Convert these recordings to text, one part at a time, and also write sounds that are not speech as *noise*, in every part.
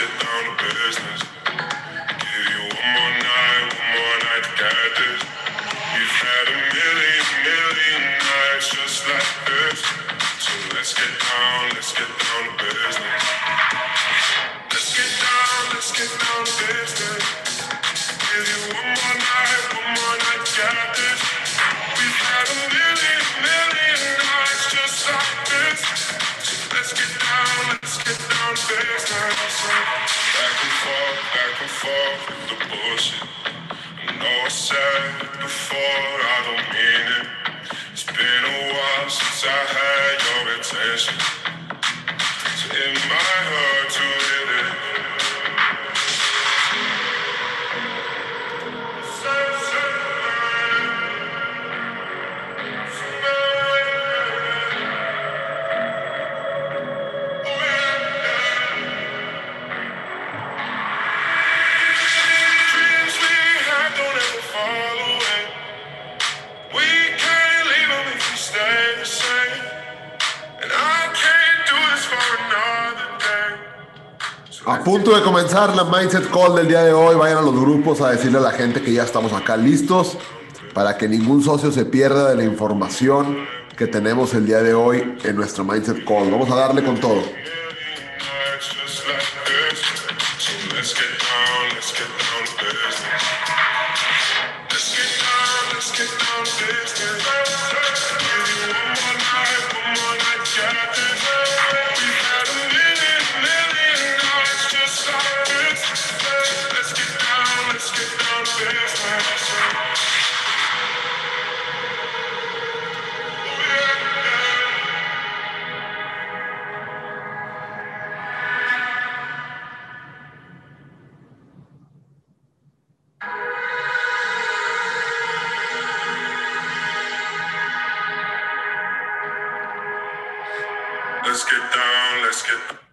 get punto de comenzar la Mindset Call del día de hoy. Vayan a los grupos a decirle a la gente que ya estamos acá listos para que ningún socio se pierda de la información que tenemos el día de hoy en nuestro Mindset Call. Vamos a darle con todo. Let's get down, let's get Boom,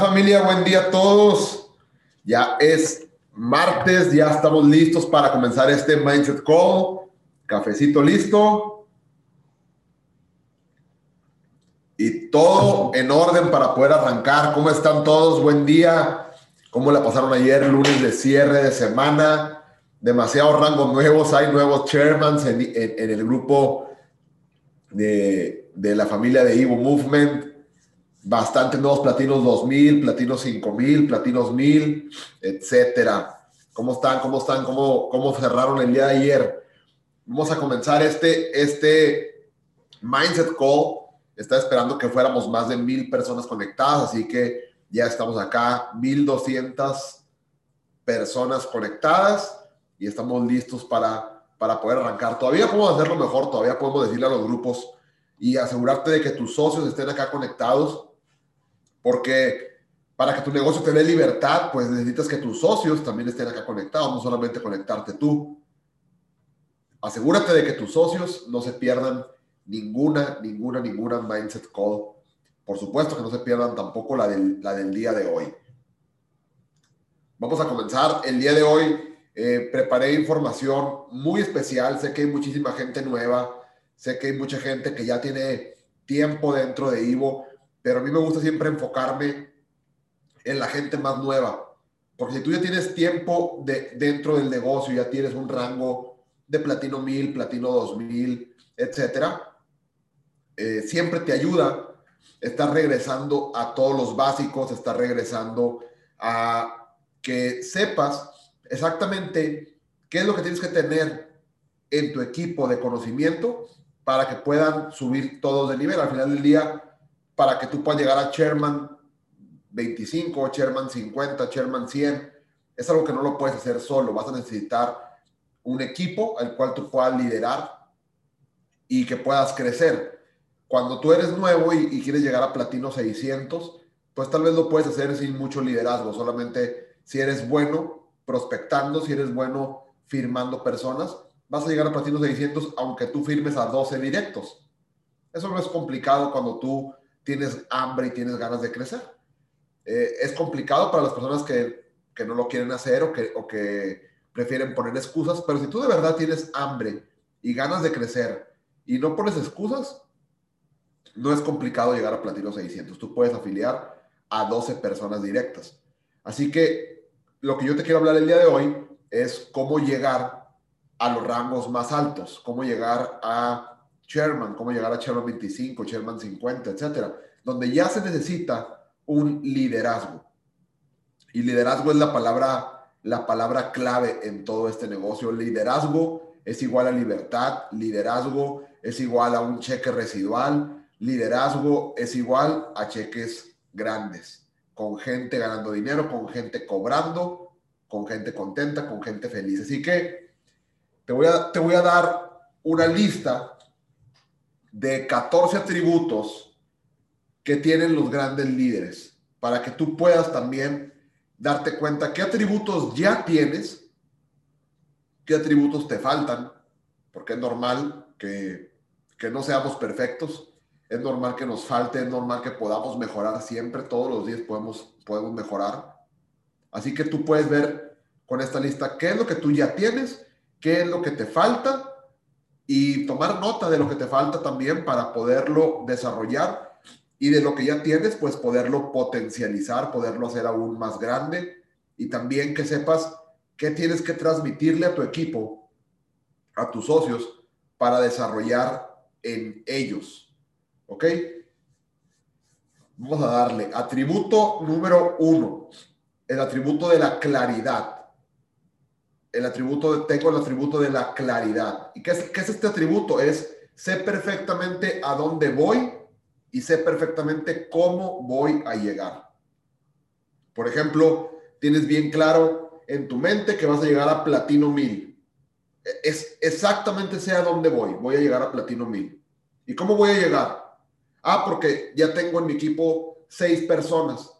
familia? Buen día a todos. Ya es martes, ya estamos listos para comenzar este Mindset Call. Cafecito listo. Y todo en orden para poder arrancar. ¿Cómo están todos? Buen día. ¿Cómo la pasaron ayer? Lunes de cierre de semana. Demasiados rangos nuevos. Hay nuevos chairmans en, el grupo de, de la familia de Evo Movement bastantes nuevos platinos 2000, platinos 5000, platinos 1000, etcétera. ¿Cómo están? ¿Cómo están? ¿Cómo, cómo cerraron el día de ayer? Vamos a comenzar este, este Mindset Call. Estaba esperando que fuéramos más de mil personas conectadas, así que ya estamos acá, 1200 personas conectadas y estamos listos para, para poder arrancar. Todavía podemos hacerlo mejor, todavía podemos decirle a los grupos y asegurarte de que tus socios estén acá conectados, porque para que tu negocio te dé libertad, pues necesitas que tus socios también estén acá conectados, no solamente conectarte tú. Asegúrate de que tus socios no se pierdan ninguna, ninguna, ninguna Mindset Call. Por supuesto que no se pierdan tampoco la del, la del día de hoy. Vamos a comenzar. El día de hoy eh, preparé información muy especial. Sé que hay muchísima gente nueva. Sé que hay mucha gente que ya tiene tiempo dentro de Ivo, pero a mí me gusta siempre enfocarme en la gente más nueva. Porque si tú ya tienes tiempo de, dentro del negocio, ya tienes un rango de platino 1000, platino 2000, etcétera, eh, siempre te ayuda estar regresando a todos los básicos, estar regresando a que sepas exactamente qué es lo que tienes que tener en tu equipo de conocimiento para que puedan subir todos de nivel. Al final del día, para que tú puedas llegar a Chairman 25, Chairman 50, Chairman 100. Es algo que no lo puedes hacer solo. Vas a necesitar un equipo al cual tú puedas liderar y que puedas crecer. Cuando tú eres nuevo y, quieres llegar a platino 600, pues tal vez lo puedes hacer sin mucho liderazgo. Solamente si eres bueno prospectando, si eres bueno firmando personas, vas a llegar a platino 600 aunque tú firmes a 12 directos. Eso no es complicado cuando tú tienes hambre y tienes ganas de crecer. Eh, es complicado para las personas que, que, no lo quieren hacer o que, o que prefieren poner excusas, pero si tú de verdad tienes hambre y ganas de crecer y no pones excusas, no es complicado llegar a Platino 600. Tú puedes afiliar a 12 personas directas. Así que lo que yo te quiero hablar el día de hoy es cómo llegar a los rangos más altos, cómo llegar a Chairman, cómo llegar a Chairman 25, Chairman 50, etcétera, donde ya se necesita un liderazgo. Y liderazgo es la palabra, la palabra clave en todo este negocio. Liderazgo es igual a libertad, liderazgo es igual a un cheque residual, liderazgo es igual a cheques grandes, con gente ganando dinero, con gente cobrando, con gente contenta, con gente feliz. Así que te voy a, te voy a dar una lista de 14 atributos que tienen los grandes líderes, para que tú puedas también darte cuenta qué atributos ya tienes, qué atributos te faltan, porque es normal que, que no seamos perfectos, es normal que nos falte, es normal que podamos mejorar siempre, todos los días podemos, podemos mejorar. Así que tú puedes ver con esta lista qué es lo que tú ya tienes, qué es lo que te falta y tomar nota de lo que te falta también para poderlo desarrollar y de lo que ya tienes, pues poderlo potencializar, poderlo hacer aún más grande y también que sepas qué tienes que transmitirle a tu equipo, a tus socios, para desarrollar en ellos. ¿Ok? Vamos a darle atributo número uno, el atributo de la claridad. El atributo, de, tengo el atributo de la claridad. ¿Y qué es, qué es este atributo? Es sé perfectamente a dónde voy y sé perfectamente cómo voy a llegar. Por ejemplo, tienes bien claro en tu mente que vas a llegar a platino 1000. Es exactamente sé a dónde voy. Voy a llegar a platino 1000. ¿Y cómo voy a llegar? Ah, porque ya tengo en mi equipo seis personas.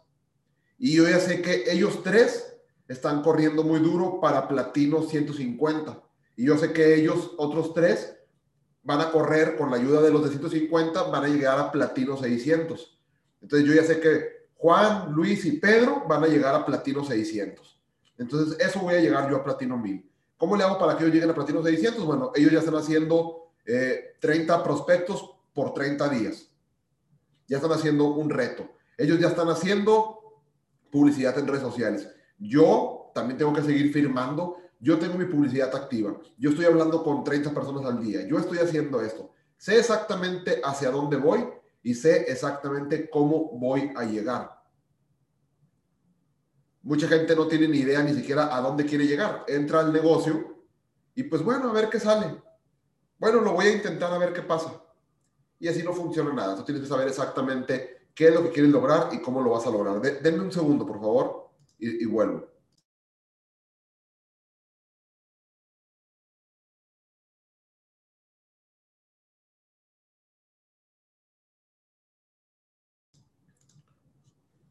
Y yo ya sé que ellos tres están corriendo muy duro para platino 150. Y yo sé que ellos, otros tres, van a correr con la ayuda de los de 150, van a llegar a platino 600. Entonces yo ya sé que Juan, Luis y Pedro van a llegar a platino 600. Entonces eso voy a llegar yo a platino 1000. ¿Cómo le hago para que ellos lleguen a platino 600? Bueno, ellos ya están haciendo 30 eh, prospectos por 30 días. Ya están haciendo un reto. Ellos ya están haciendo publicidad en redes sociales. Yo también tengo que seguir firmando yo tengo mi publicidad activa, yo estoy hablando con 30 personas al día, yo estoy haciendo esto, sé exactamente hacia dónde voy y sé exactamente cómo voy a llegar. Mucha gente no tiene ni idea ni siquiera a dónde quiere llegar. Entra al negocio y pues bueno, a ver qué sale. Bueno, lo voy a intentar a ver qué pasa. Y así no funciona nada. Tú tienes que saber exactamente qué es lo que quieres lograr y cómo lo vas a lograr. De- denme un segundo, por favor, y, vuelvo.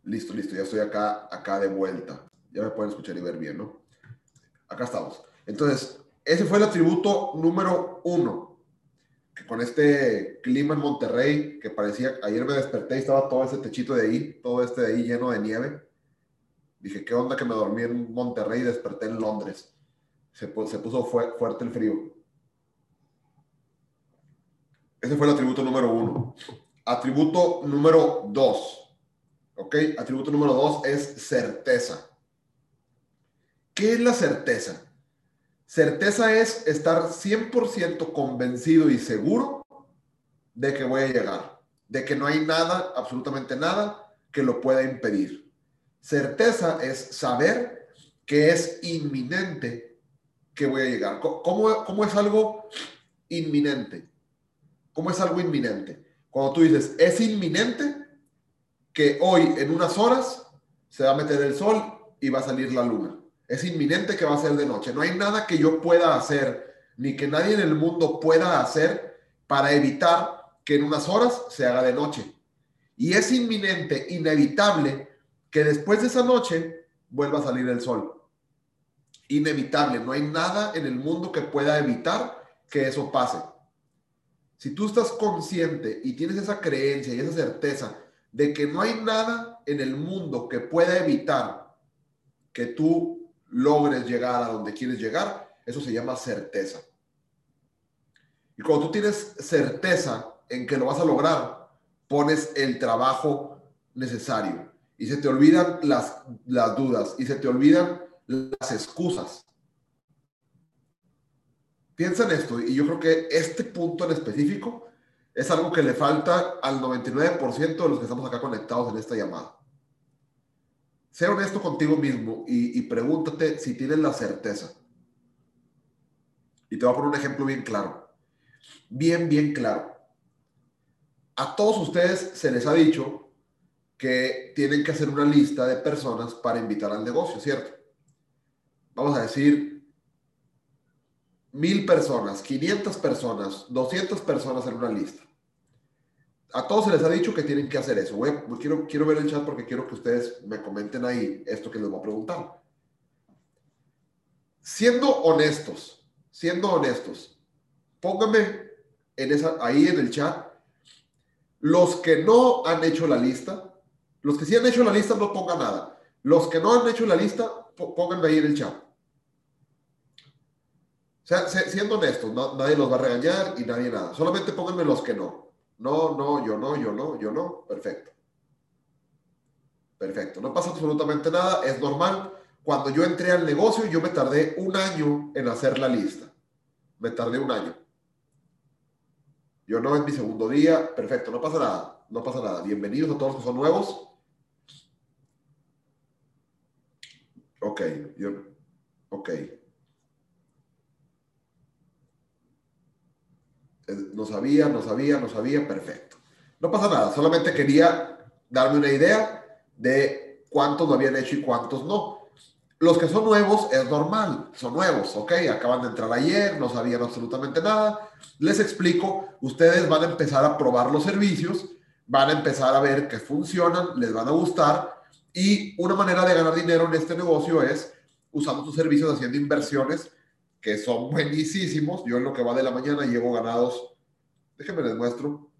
Listo, listo, ya estoy acá, acá de vuelta. Ya me pueden escuchar y ver bien, ¿no? Acá estamos. Entonces, ese fue el atributo número uno. Que con este clima en Monterrey, que parecía, ayer me desperté y estaba todo ese techito de ahí, todo este de ahí lleno de nieve. Dije, ¿qué onda que me dormí en Monterrey y desperté en Londres? Se, se puso fue- fuerte el frío. Ese fue el atributo número uno. Atributo número dos. ¿Ok? Atributo número dos es certeza. ¿Qué es la certeza? Certeza es estar 100% convencido y seguro de que voy a llegar, de que no hay nada, absolutamente nada, que lo pueda impedir. Certeza es saber que es inminente que voy a llegar. Co- ¿Cómo, cómo es algo inminente? ¿Cómo es algo inminente? Cuando tú dices, es inminente que hoy en unas horas se va a meter el sol y va a salir la luna. Es inminente que va a ser de noche. No hay nada que yo pueda hacer, ni que nadie en el mundo pueda hacer para evitar que en unas horas se haga de noche. Y es inminente, inevitable, que después de esa noche vuelva a salir el sol. Inevitable. No hay nada en el mundo que pueda evitar que eso pase. Si tú estás consciente y tienes esa creencia y esa certeza de que no hay nada en el mundo que pueda evitar que tú logres llegar a donde quieres llegar, eso se llama certeza. Y cuando tú tienes certeza en que lo vas a lograr, pones el trabajo necesario y se te olvidan las, las dudas y se te olvidan las excusas. Piensa en esto y yo creo que este punto en específico es algo que le falta al 99% de los que estamos acá conectados en esta llamada. Sé honesto contigo mismo y, y pregúntate si tienes la certeza. Y te voy a poner un ejemplo bien claro. Bien, bien claro. A todos ustedes se les ha dicho que tienen que hacer una lista de personas para invitar al negocio, ¿cierto? Vamos a decir mil personas, 500 personas, 200 personas en una lista. A todos se les ha dicho que tienen que hacer eso. Voy a- quiero, quiero ver el chat porque quiero que ustedes me comenten ahí esto que les voy a preguntar. Siendo honestos, siendo honestos, pónganme en esa, ahí en el chat los que no han hecho la lista, los que sí han hecho la lista no pongan nada. Los que no han hecho la lista, pónganme ahí en el chat. O sea, se- siendo honestos, nadie los va a regañar y nadie nada. Solamente pónganme los que no. No, no, yo no, yo no, yo no. Perfecto. Perfecto. No pasa absolutamente nada. Es normal. Cuando yo entré al negocio, yo me tardé un año en hacer la lista. Me tardé un año. Yo no es mi segundo día. Perfecto. No pasa nada. No pasa nada. Bienvenidos a todos los que son nuevos. Ok. Yo, ok. No sabía, no sabía, no sabía, perfecto. No pasa nada, solamente quería darme una idea de cuántos lo habían hecho y cuántos no. Los que son nuevos es normal, son nuevos, ¿ok? Acaban de entrar ayer, no sabían absolutamente nada. Les explico, ustedes van a empezar a probar los servicios, van a empezar a ver que funcionan, les van a gustar y una manera de ganar dinero en este negocio es usando tus servicios, haciendo inversiones que son buenísimos. Yo en lo que va de la mañana llevo ganados, déjenme les muestro.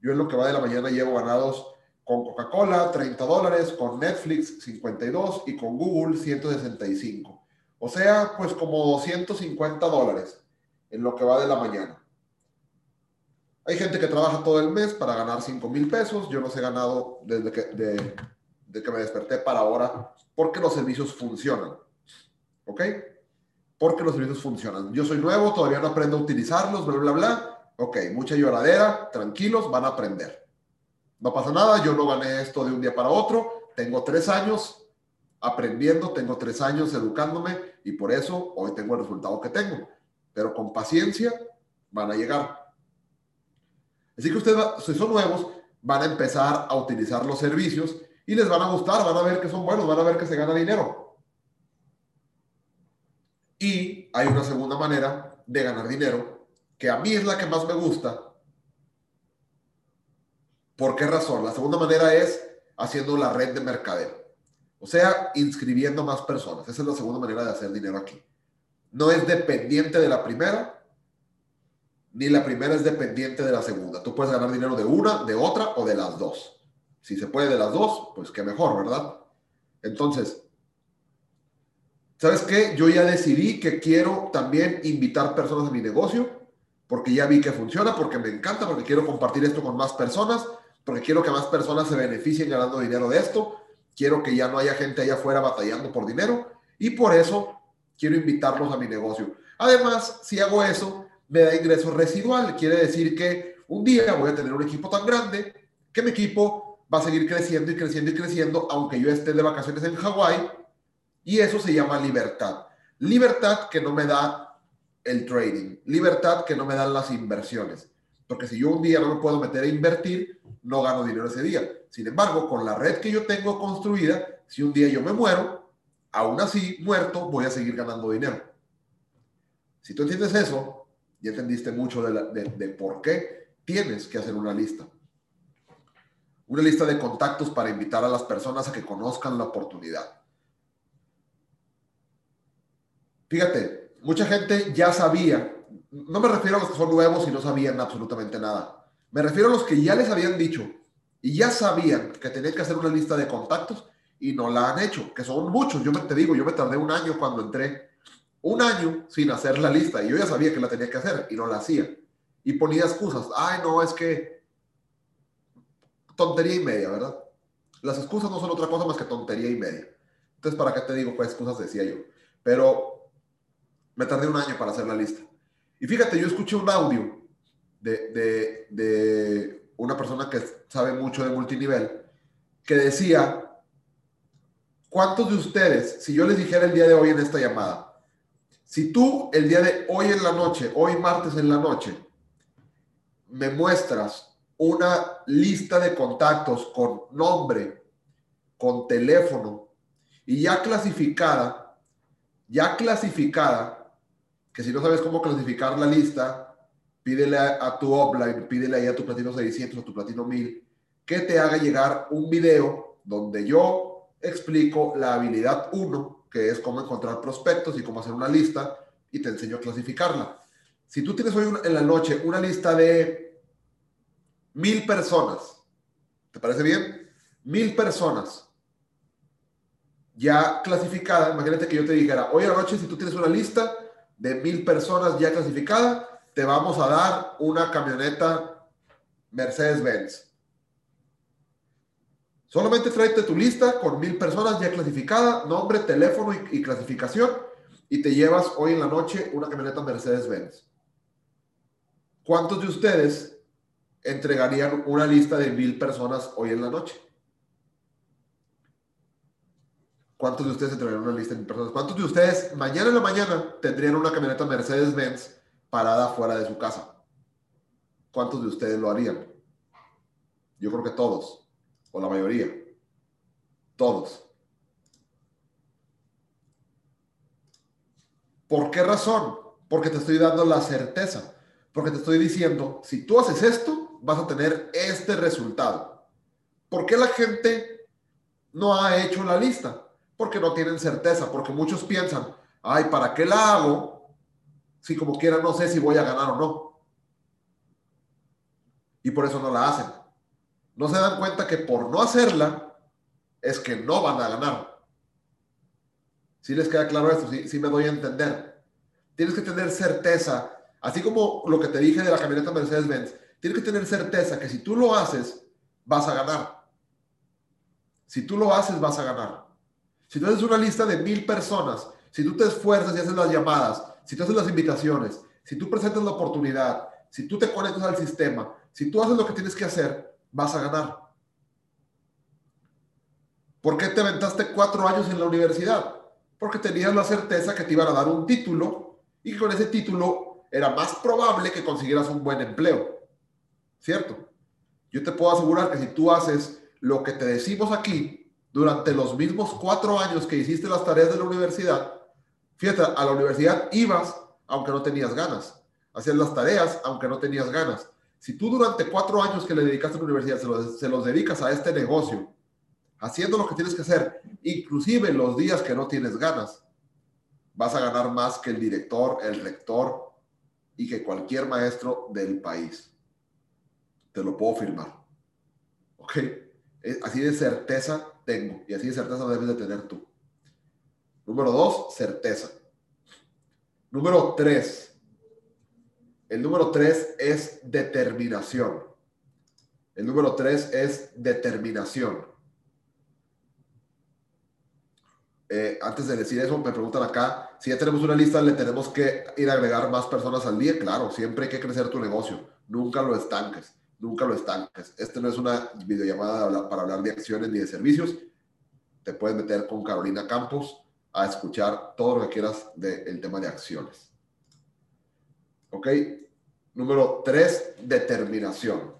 Yo en lo que va de la mañana llevo ganados con Coca-Cola 30 dólares, con Netflix 52 y con Google 165. O sea, pues como 250 dólares en lo que va de la mañana. Hay gente que trabaja todo el mes para ganar 5 mil pesos. Yo los he ganado desde que, de, de que me desperté para ahora porque los servicios funcionan. ¿Ok? Porque los servicios funcionan. Yo soy nuevo, todavía no aprendo a utilizarlos, bla, bla, bla. Ok, mucha lloradera, tranquilos, van a aprender. No pasa nada, yo no gané esto de un día para otro. Tengo tres años aprendiendo, tengo tres años educándome y por eso hoy tengo el resultado que tengo. Pero con paciencia van a llegar. Así que ustedes, si son nuevos, van a empezar a utilizar los servicios y les van a gustar, van a ver que son buenos, van a ver que se gana dinero. Y hay una segunda manera de ganar dinero, que a mí es la que más me gusta. ¿Por qué razón? La segunda manera es haciendo la red de mercadeo. O sea, inscribiendo más personas. Esa es la segunda manera de hacer dinero aquí. No es dependiente de la primera, ni la primera es dependiente de la segunda. Tú puedes ganar dinero de una, de otra o de las dos. Si se puede de las dos, pues qué mejor, ¿verdad? Entonces, ¿sabes qué? Yo ya decidí que quiero también invitar personas a mi negocio, porque ya vi que funciona, porque me encanta, porque quiero compartir esto con más personas, porque quiero que más personas se beneficien ganando dinero de esto, quiero que ya no haya gente allá afuera batallando por dinero, y por eso quiero invitarlos a mi negocio. Además, si hago eso, me da ingreso residual. Quiere decir que un día voy a tener un equipo tan grande que mi equipo va a seguir creciendo y creciendo y creciendo, aunque yo esté de vacaciones en Hawái. Y eso se llama libertad. Libertad que no me da el trading. Libertad que no me dan las inversiones. Porque si yo un día no me puedo meter a invertir, no gano dinero ese día. Sin embargo, con la red que yo tengo construida, si un día yo me muero, aún así, muerto, voy a seguir ganando dinero. Si tú entiendes eso, ya entendiste mucho de, de por qué tienes que hacer una lista una lista de contactos para invitar a las personas a que conozcan la oportunidad. Fíjate, mucha gente ya sabía, no me refiero a los que son nuevos y no sabían absolutamente nada, me refiero a los que ya les habían dicho y ya sabían que tenían que hacer una lista de contactos y no la han hecho, que son muchos. Yo te digo, yo me tardé un año cuando entré, un año sin hacer la lista y yo ya sabía que la tenía que hacer y no la hacía. Y ponía excusas, ay, no, es que tontería y media, ¿verdad? Las excusas no son otra cosa más que tontería y media. Entonces, ¿para qué te digo? Pues excusas decía yo. Pero me tardé un año para hacer la lista. Y fíjate, yo escuché un audio de, de, de una persona que sabe mucho de multinivel que decía, ¿cuántos de ustedes, si yo les dijera el día de hoy en esta llamada, si tú el día de hoy en la noche, hoy martes en la noche, me muestras una lista de contactos con nombre, con teléfono y ya clasificada, ya clasificada, que si no sabes cómo clasificar la lista, pídele a, tu offline, pídele ahí a tu platino 600 o tu platino 1000, que te haga llegar un video donde yo explico la habilidad 1, que es cómo encontrar prospectos y cómo hacer una lista, y te enseño a clasificarla. Si tú tienes hoy en la noche una lista de mil personas. ¿Te parece bien? Mil personas ya clasificadas. Imagínate que yo te dijera, hoy a la noche, si tú tienes una lista de mil personas ya clasificada, te vamos a dar una camioneta Mercedes-Benz. Solamente tráete tu lista con mil personas ya clasificada, nombre, teléfono y clasificación, y te llevas hoy en la noche una camioneta Mercedes-Benz. ¿Cuántos de ustedes entregarían una lista de mil personas hoy en la noche. ¿Cuántos de ustedes entregarían una lista de mil personas? ¿Cuántos de ustedes mañana en la mañana tendrían una camioneta Mercedes-Benz parada fuera de su casa? ¿Cuántos de ustedes lo harían? Yo creo que todos, o la mayoría. Todos. ¿Por qué razón? Porque te estoy dando la certeza. Porque te estoy diciendo, si tú haces esto, vas a tener este resultado. ¿Por qué la gente no ha hecho la lista? Porque no tienen certeza, porque muchos piensan, ay, ¿para qué la hago? Si como quiera no sé si voy a ganar o no. Y por eso no la hacen. No se dan cuenta que por no hacerla es que no van a ganar. Si les queda claro esto, si me doy a entender. Tienes que tener certeza, así como lo que te dije de la camioneta Mercedes-Benz tienes que tener certeza que si tú lo haces, vas a ganar. Si tú lo haces, vas a ganar. Si tú haces una lista de mil personas, si tú te esfuerzas y haces las llamadas, si tú haces las invitaciones, si tú presentas la oportunidad, si tú te conectas al sistema, si tú haces lo que tienes que hacer, vas a ganar. ¿Por qué te aventaste cuatro años en la universidad? Porque tenías la certeza que te iban a dar un título y que con ese título era más probable que consiguieras un buen empleo. ¿Cierto? Yo te puedo asegurar que si tú haces lo que te decimos aquí durante los mismos cuatro años que hiciste las tareas de la universidad, fíjate, a la universidad ibas aunque no tenías ganas. Hacías las tareas aunque no tenías ganas. Si tú durante cuatro años que le dedicaste a la universidad se los, se los dedicas a este negocio, haciendo lo que tienes que hacer, inclusive los días que no tienes ganas, vas a ganar más que el director, el rector y que cualquier maestro del país. Te lo puedo firmar. ¿Ok? Eh, así de certeza tengo y así de certeza debes de tener tú. Número dos, certeza. Número tres. El número tres es determinación. El número tres es determinación. Eh, antes de decir eso, me preguntan acá, si ya tenemos una lista, ¿le tenemos que ir a agregar más personas al día? Claro, siempre hay que crecer tu negocio. Nunca lo estanques, nunca lo estanques. Este no es una videollamada para hablar de acciones ni de servicios. Te puedes meter con Carolina Campos a escuchar todo lo que quieras del tema de acciones. ¿Ok? Número tres, determinación.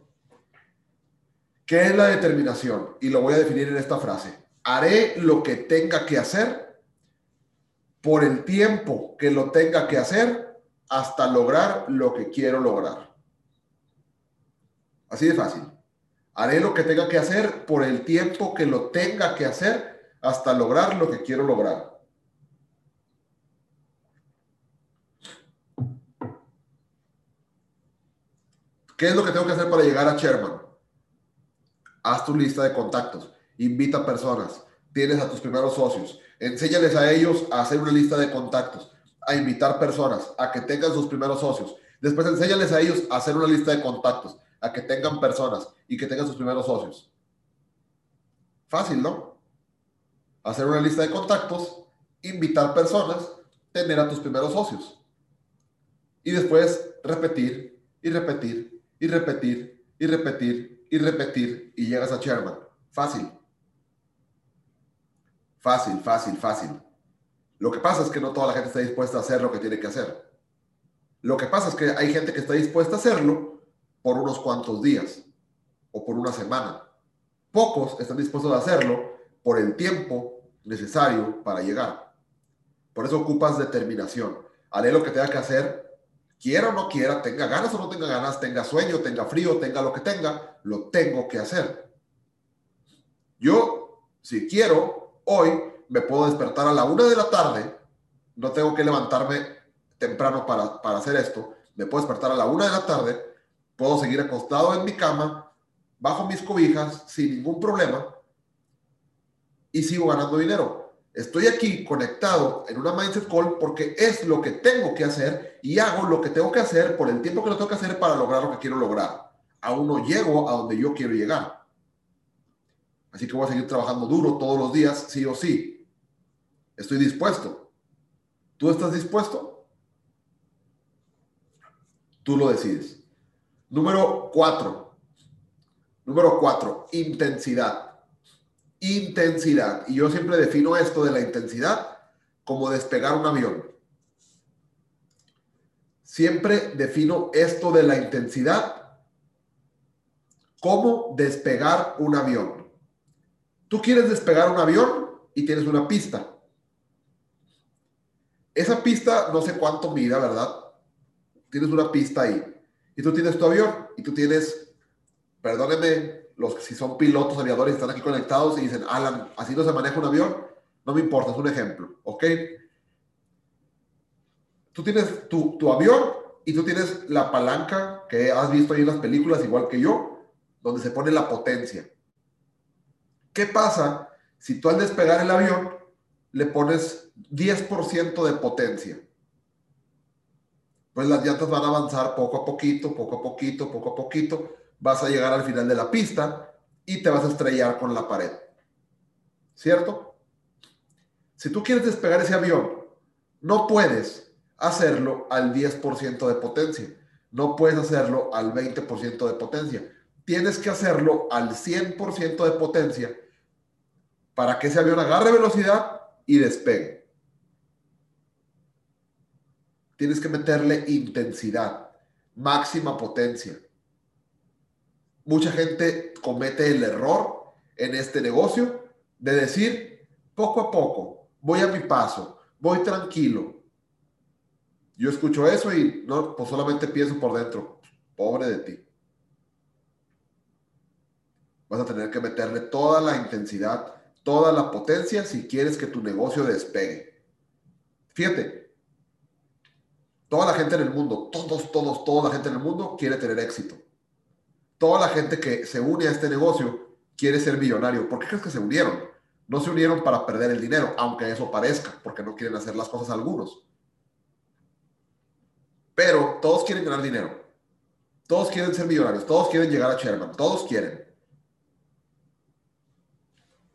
¿Qué es la determinación? Y lo voy a definir en esta frase haré lo que tenga que hacer por el tiempo que lo tenga que hacer hasta lograr lo que quiero lograr. Así de fácil. Haré lo que tenga que hacer por el tiempo que lo tenga que hacer hasta lograr lo que quiero lograr. ¿Qué es lo que tengo que hacer para llegar a Sherman? Haz tu lista de contactos invita personas, tienes a tus primeros socios, enséñales a ellos a hacer una lista de contactos, a invitar personas, a que tengan sus primeros socios. Después enséñales a ellos a hacer una lista de contactos, a que tengan personas y que tengan sus primeros socios. Fácil, ¿no? Hacer una lista de contactos, invitar personas, tener a tus primeros socios. Y después repetir y repetir y repetir y repetir y repetir y llegas a Sherman. Fácil. Fácil, fácil, fácil. Lo que pasa es que no toda la gente está dispuesta a hacer lo que tiene que hacer. Lo que pasa es que hay gente que está dispuesta a hacerlo por unos cuantos días o por una semana. Pocos están dispuestos a hacerlo por el tiempo necesario para llegar. Por eso ocupas determinación. Haré lo que tenga que hacer, quiera o no quiera, tenga ganas o no tenga ganas, tenga sueño, tenga frío, tenga lo que tenga, lo tengo que hacer. Yo, si quiero, hoy me puedo despertar a la una de la tarde, no tengo que levantarme temprano para, para hacer esto, me puedo despertar a la una de la tarde, puedo seguir acostado en mi cama, bajo mis cobijas, sin ningún problema, y sigo ganando dinero. Estoy aquí conectado en una mindset call porque es lo que tengo que hacer y hago lo que tengo que hacer por el tiempo que lo tengo que hacer para lograr lo que quiero lograr. Aún no llego a donde yo quiero llegar. Así que voy a seguir trabajando duro todos los días, sí o sí. Estoy dispuesto. ¿Tú estás dispuesto? Tú lo decides. Número cuatro. Número cuatro, intensidad. Intensidad. Y yo siempre defino esto de la intensidad como despegar un avión. Siempre defino esto de la intensidad como despegar un avión. Tú quieres despegar un avión y tienes una pista. Esa pista no sé cuánto mida, ¿verdad? Tienes una pista ahí. Y tú tienes tu avión y tú tienes, perdónenme, los que si son pilotos, aviadores, están aquí conectados y dicen, Alan, así no se maneja un avión. No me importa, es un ejemplo, ¿ok? Tú tienes tu, tu avión y tú tienes la palanca que has visto ahí en las películas, igual que yo, donde se pone la potencia. ¿Qué pasa si tú al despegar el avión le pones 10% de potencia? Pues las llantas van a avanzar poco a poquito, poco a poquito, poco a poquito. Vas a llegar al final de la pista y te vas a estrellar con la pared. ¿Cierto? Si tú quieres despegar ese avión, no puedes hacerlo al 10% de potencia. No puedes hacerlo al 20% de potencia. Tienes que hacerlo al 100% de potencia para que ese avión agarre velocidad y despegue. Tienes que meterle intensidad, máxima potencia. Mucha gente comete el error en este negocio de decir poco a poco, voy a mi paso, voy tranquilo. Yo escucho eso y no, pues solamente pienso por dentro, pobre de ti. Vas a tener que meterle toda la intensidad, toda la potencia si quieres que tu negocio despegue. Fíjate, toda la gente en el mundo, todos, todos, toda la gente en el mundo quiere tener éxito. Toda la gente que se une a este negocio quiere ser millonario. ¿Por qué crees que se unieron? No se unieron para perder el dinero, aunque eso parezca, porque no quieren hacer las cosas algunos. Pero todos quieren ganar dinero. Todos quieren ser millonarios. Todos quieren llegar a Sherman. Todos quieren.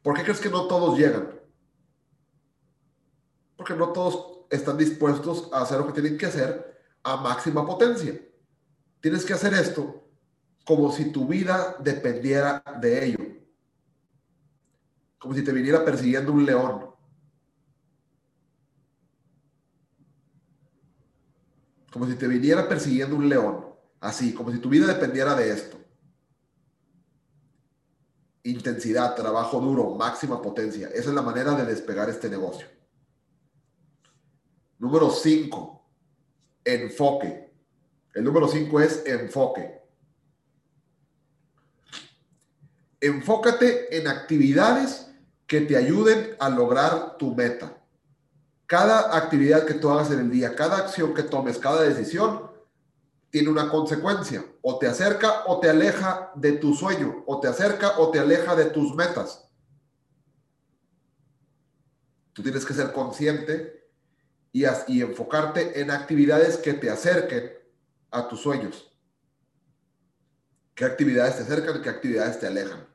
¿Por qué crees que no todos llegan? Porque no todos están dispuestos a hacer lo que tienen que hacer a máxima potencia. Tienes que hacer esto como si tu vida dependiera de ello. Como si te viniera persiguiendo un león. Como si te viniera persiguiendo un león. Así, como si tu vida dependiera de esto. Intensidad, trabajo duro, máxima potencia. Esa es la manera de despegar este negocio. Número 5, enfoque. El número 5 es enfoque. Enfócate en actividades que te ayuden a lograr tu meta. Cada actividad que tú hagas en el día, cada acción que tomes, cada decisión, tiene una consecuencia. O te acerca o te aleja de tu sueño, o te acerca o te aleja de tus metas. Tú tienes que ser consciente y, enfocarte en actividades que te acerquen a tus sueños. ¿Qué actividades te acercan qué actividades te alejan?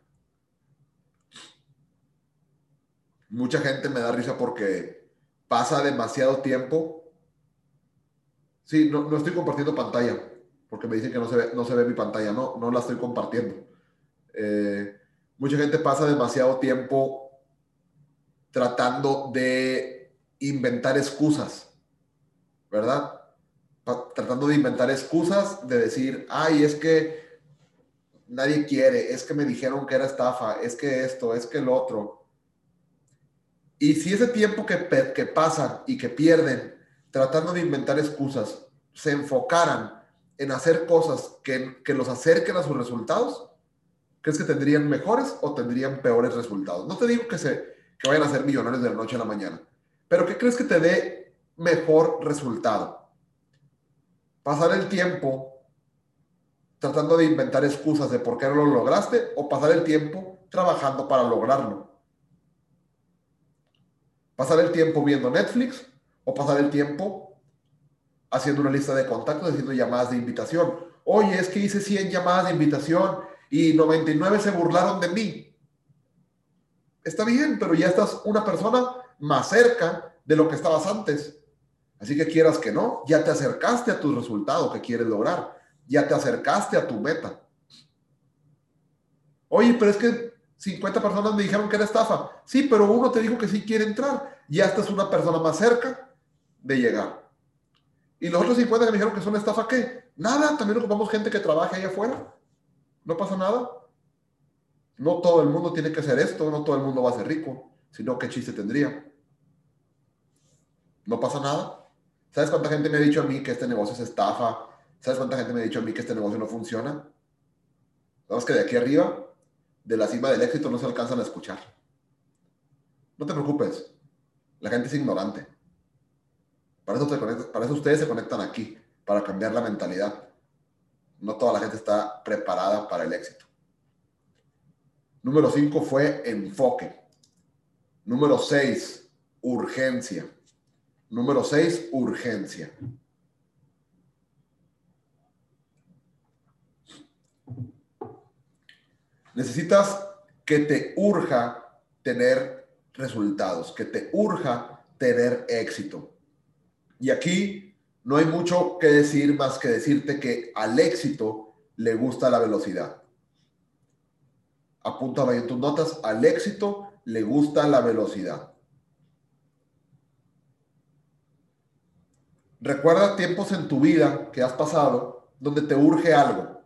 Mucha gente me da risa porque pasa demasiado tiempo Sí, no, no, estoy compartiendo pantalla, porque me dicen que no se ve, no se ve mi pantalla, no, no la estoy compartiendo. Eh, mucha gente pasa demasiado tiempo tratando de inventar excusas, ¿verdad? tratando de inventar excusas, de decir, ay, es que nadie quiere, es que me dijeron que era estafa, es que esto, es que el otro. Y si ese tiempo que, que pasan y que pierden tratando de inventar excusas, se enfocaran en hacer cosas que, que los acerquen a sus resultados, ¿crees que tendrían mejores o tendrían peores resultados? No te digo que, se, que vayan a ser millonarios de la noche a la mañana, pero ¿qué crees que te dé mejor resultado? Pasar el tiempo tratando de inventar excusas de por qué no lo lograste o pasar el tiempo trabajando para lograrlo. Pasar el tiempo viendo Netflix o pasar el tiempo haciendo una lista de contactos, haciendo llamadas de invitación. Oye, es que hice 100 llamadas de invitación y 99 se burlaron de mí. Está bien, pero ya estás una persona más cerca de lo que estabas antes. Así que quieras que no, ya te acercaste a tu resultado que quieres lograr. Ya te acercaste a tu meta. Oye, pero es que 50 personas me dijeron que era estafa. Sí, pero uno te dijo que sí quiere entrar. Ya estás una persona más cerca de llegar. Y los otros 50 que me dijeron que son estafa, ¿qué? Nada, también ocupamos gente que trabaje ahí afuera. No pasa nada. No todo el mundo tiene que hacer esto, no todo el mundo va a ser rico, sino qué chiste tendría. No pasa nada. ¿Sabes cuánta gente me ha dicho a mí que este negocio es estafa? ¿Sabes cuánta gente me ha dicho a mí que este negocio no funciona? Sabes que de aquí arriba, de la cima del éxito, no se alcanzan a escuchar. No te preocupes. La gente es ignorante. Para eso, ustedes se conectan aquí, para cambiar la mentalidad. No toda la gente está preparada para el éxito. Número 5 fue enfoque. Número 6, urgencia. Número 6, urgencia. Necesitas que te urja tener resultados, que te urja tener éxito. Y aquí no hay mucho que decir más que decirte que al éxito le gusta la velocidad. Apunta ahí en tus notas, al éxito le gusta la velocidad. recuerda tiempos en tu vida que has pasado donde te urge algo.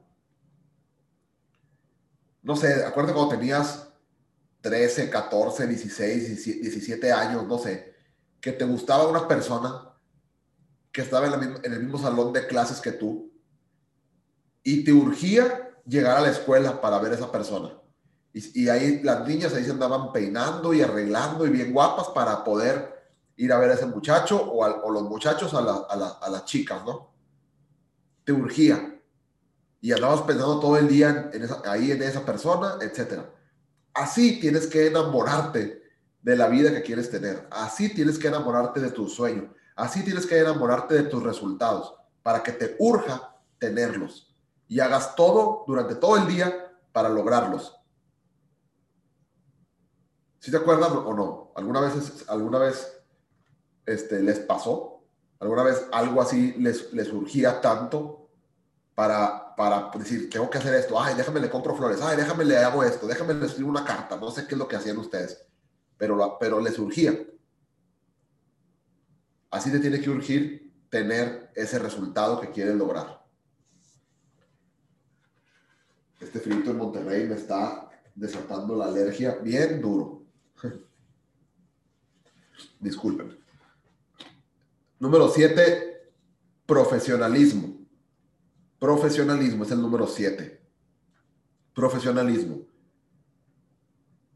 No sé, acuérdate cuando tenías 13, 14, 16, 17 años, no sé, que te gustaba una persona que estaba en, el mismo salón de clases que tú y te urgía llegar a la escuela para ver a esa persona. Y, ahí las niñas ahí se andaban peinando y arreglando y bien guapas para poder ir a ver a ese muchacho o, los muchachos a, las chicas, ¿no? Te urgía. Y andabas pensando todo el día ahí en esa persona, etc. Así tienes que enamorarte de la vida que quieres tener. Así tienes que enamorarte de tu sueño. Así tienes que enamorarte de tus resultados para que te urja tenerlos y hagas todo durante todo el día para lograrlos. ¿Sí te acuerdan o no? ¿Alguna vez, alguna vez este, les pasó? ¿Alguna vez algo así les, les surgía tanto para, para decir, tengo que hacer esto? Ay, déjame le compro flores. Ay, déjame le hago esto. Déjame le escribo una carta. No sé qué es lo que hacían ustedes, pero, pero les surgía. Así te tiene que urgir tener ese resultado que quieres lograr. Este frito en Monterrey me está desatando la alergia bien duro. *laughs* Disculpen. Número 7, profesionalismo. Profesionalismo es el número 7. Profesionalismo.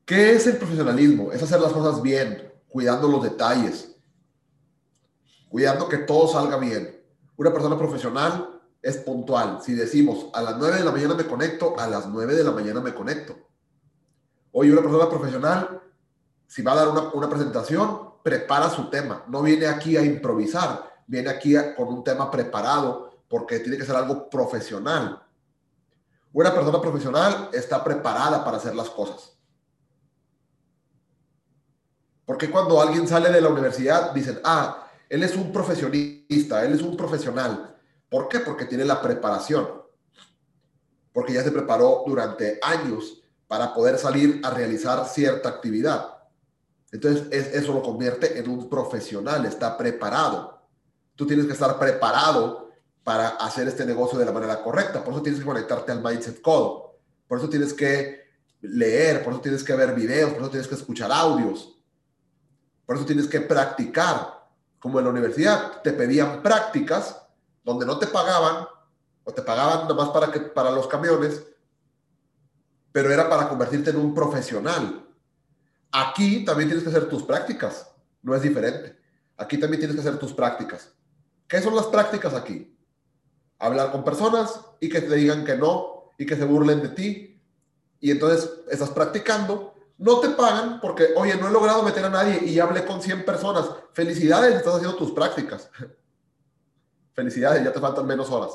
¿Qué es el profesionalismo? Es hacer las cosas bien, cuidando los detalles, cuidando que todo salga bien. Una persona profesional es puntual. Si decimos a las 9 de la mañana me conecto, a las 9 de la mañana me conecto. Hoy una persona profesional, si va a dar una, presentación, prepara su tema. No viene aquí a improvisar, viene aquí con un tema preparado porque tiene que ser algo profesional. Una persona profesional está preparada para hacer las cosas. Porque cuando alguien sale de la universidad, dicen, ah, él es un profesionista, él es un profesional. ¿Por qué? Porque tiene la preparación. Porque ya se preparó durante años para poder salir a realizar cierta actividad. Entonces, eso lo convierte en un profesional, está preparado. Tú tienes que estar preparado para hacer este negocio de la manera correcta. Por eso tienes que conectarte al Mindset Code. Por eso tienes que leer, por eso tienes que ver videos, por eso tienes que escuchar audios. Por eso tienes que practicar como en la universidad, te pedían prácticas donde no te pagaban, o te pagaban nomás para, que, para los camiones, pero era para convertirte en un profesional. Aquí también tienes que hacer tus prácticas, no es diferente. Aquí también tienes que hacer tus prácticas. ¿Qué son las prácticas aquí? Hablar con personas y que te digan que no y que se burlen de ti. Y entonces estás practicando no te pagan porque, oye, no he logrado meter a nadie y hablé con 100 personas. Felicidades, estás haciendo tus prácticas. *laughs* Felicidades, ya te faltan menos horas.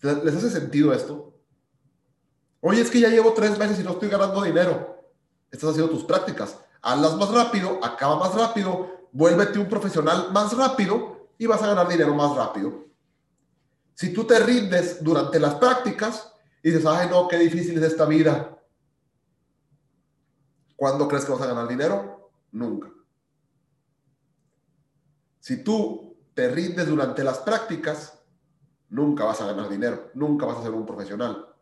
¿Les hace sentido esto? Oye, es que ya llevo tres meses y no estoy ganando dinero. Estás haciendo tus prácticas. Hazlas más rápido, acaba más rápido, vuélvete un profesional más rápido y vas a ganar dinero más rápido. Si tú te rindes durante las prácticas y dices, ay, no, qué difícil es esta vida, ¿Cuándo crees que vas a ganar dinero? Nunca. Si tú te rindes durante las prácticas, nunca vas a ganar dinero, nunca vas a ser un profesional.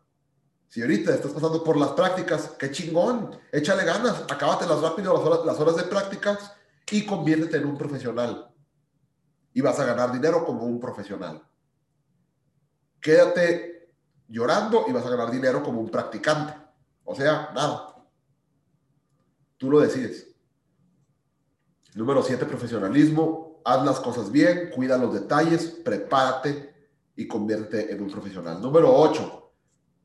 Si ahorita estás pasando por las prácticas, qué chingón, échale ganas, acábatelas rápido las horas, las horas de prácticas y conviértete en un profesional. Y vas a ganar dinero como un profesional. Quédate llorando y vas a ganar dinero como un practicante. O sea, nada. Tú lo decides. Número 7, profesionalismo. Haz las cosas bien, cuida los detalles, prepárate y convierte en un profesional. Número 8,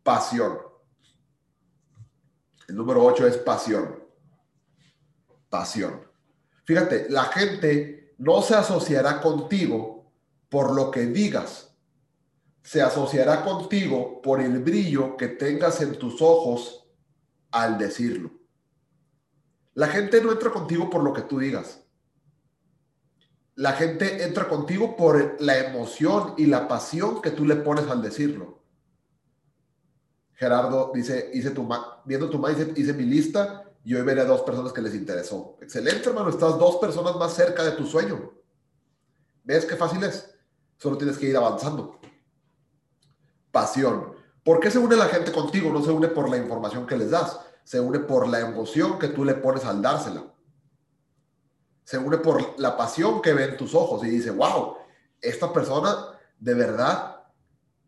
pasión. El número 8 es pasión. Pasión. Fíjate, la gente no se asociará contigo por lo que digas. Se asociará contigo por el brillo que tengas en tus ojos al decirlo. La gente no entra contigo por lo que tú digas. La gente entra contigo por la emoción y la pasión que tú le pones al decirlo. Gerardo dice, hice tu, viendo tu mindset, hice mi lista y hoy veré a dos personas que les interesó. Excelente, hermano, estás dos personas más cerca de tu sueño. ¿Ves qué fácil es? Solo tienes que ir avanzando. Pasión. ¿Por qué se une la gente contigo? No se une por la información que les das, se une por la emoción que tú le pones al dársela. Se une por la pasión que ve en tus ojos y dice, wow, esta persona de verdad